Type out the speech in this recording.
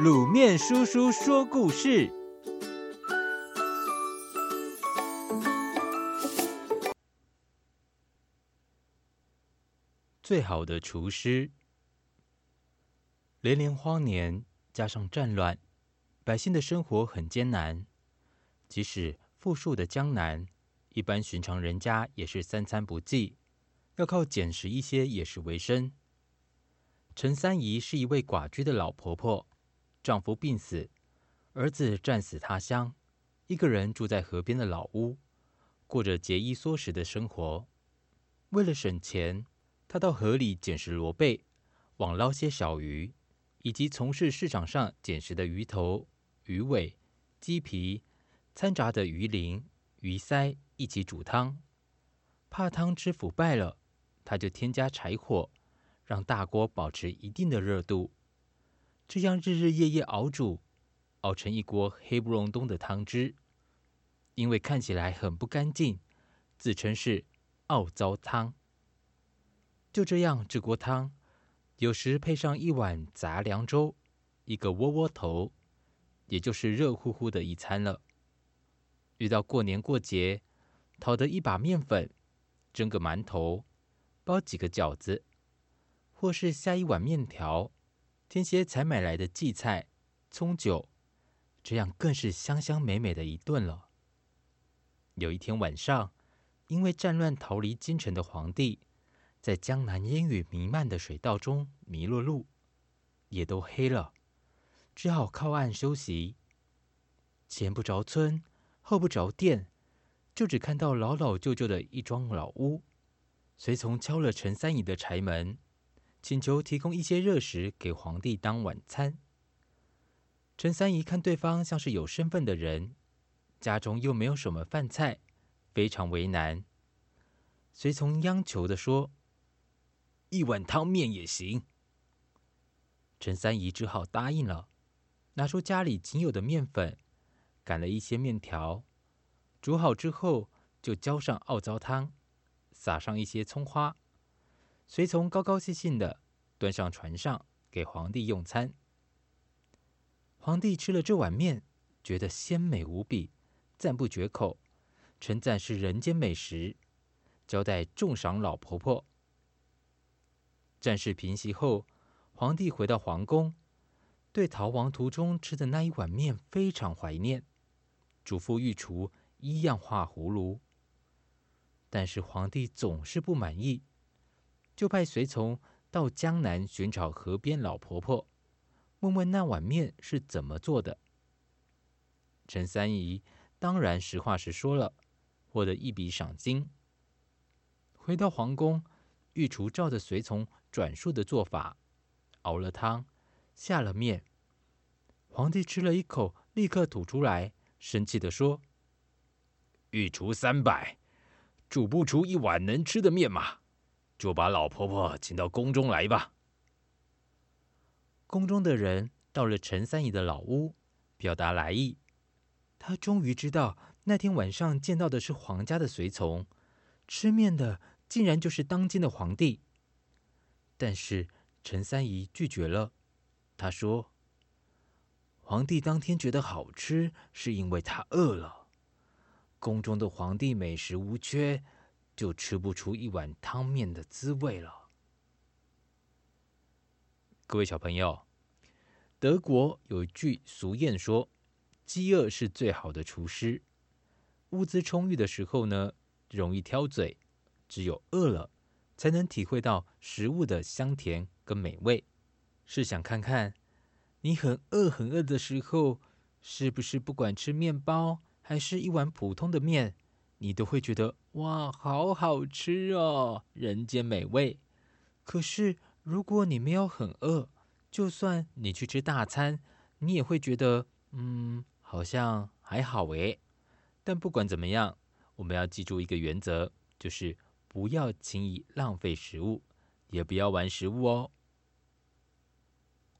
卤面叔叔说故事：最好的厨师。连连荒年，加上战乱，百姓的生活很艰难。即使富庶的江南，一般寻常人家也是三餐不济，要靠捡拾一些野食为生。陈三姨是一位寡居的老婆婆。丈夫病死，儿子战死他乡，一个人住在河边的老屋，过着节衣缩食的生活。为了省钱，她到河里捡拾螺贝，网捞些小鱼，以及从事市场上捡拾的鱼头、鱼尾、鸡皮，掺杂的鱼鳞、鱼鳃一起煮汤。怕汤汁腐败了，她就添加柴火，让大锅保持一定的热度。这样日日夜夜熬煮，熬成一锅黑不隆冬的汤汁。因为看起来很不干净，自称是“奥糟汤”。就这样，这锅汤有时配上一碗杂粮粥，一个窝窝头，也就是热乎乎的一餐了。遇到过年过节，讨得一把面粉，蒸个馒头，包几个饺子，或是下一碗面条。天蝎才买来的荠菜、葱酒，这样更是香香美美的一顿了。有一天晚上，因为战乱逃离京城的皇帝，在江南烟雨弥漫的水道中迷了路，也都黑了，只好靠岸休息。前不着村，后不着店，就只看到老老旧旧的一桩老屋。随从敲了陈三姨的柴门。请求提供一些热食给皇帝当晚餐。陈三姨看对方像是有身份的人，家中又没有什么饭菜，非常为难。随从央求的说：“一碗汤面也行。”陈三姨只好答应了，拿出家里仅有的面粉，擀了一些面条，煮好之后就浇上奥糟汤，撒上一些葱花。随从高高兴兴的端上船上给皇帝用餐。皇帝吃了这碗面，觉得鲜美无比，赞不绝口，称赞是人间美食，交代重赏老婆婆。战事平息后，皇帝回到皇宫，对逃亡途中吃的那一碗面非常怀念，嘱咐御厨一样画葫芦。但是皇帝总是不满意。就派随从到江南寻找河边老婆婆，问问那碗面是怎么做的。陈三姨当然实话实说了，获得一笔赏金。回到皇宫，御厨照着随从转述的做法，熬了汤，下了面。皇帝吃了一口，立刻吐出来，生气地说：“御厨三百，煮不出一碗能吃的面吗？”就把老婆婆请到宫中来吧。宫中的人到了陈三姨的老屋，表达来意。他终于知道那天晚上见到的是皇家的随从，吃面的竟然就是当今的皇帝。但是陈三姨拒绝了。她说：“皇帝当天觉得好吃，是因为他饿了。宫中的皇帝美食无缺。”就吃不出一碗汤面的滋味了。各位小朋友，德国有一句俗谚说：“饥饿是最好的厨师。”物资充裕的时候呢，容易挑嘴；只有饿了，才能体会到食物的香甜跟美味。试想看看，你很饿很饿的时候，是不是不管吃面包，还是一碗普通的面？你都会觉得哇，好好吃哦，人间美味。可是如果你没有很饿，就算你去吃大餐，你也会觉得嗯，好像还好诶。但不管怎么样，我们要记住一个原则，就是不要轻易浪费食物，也不要玩食物哦。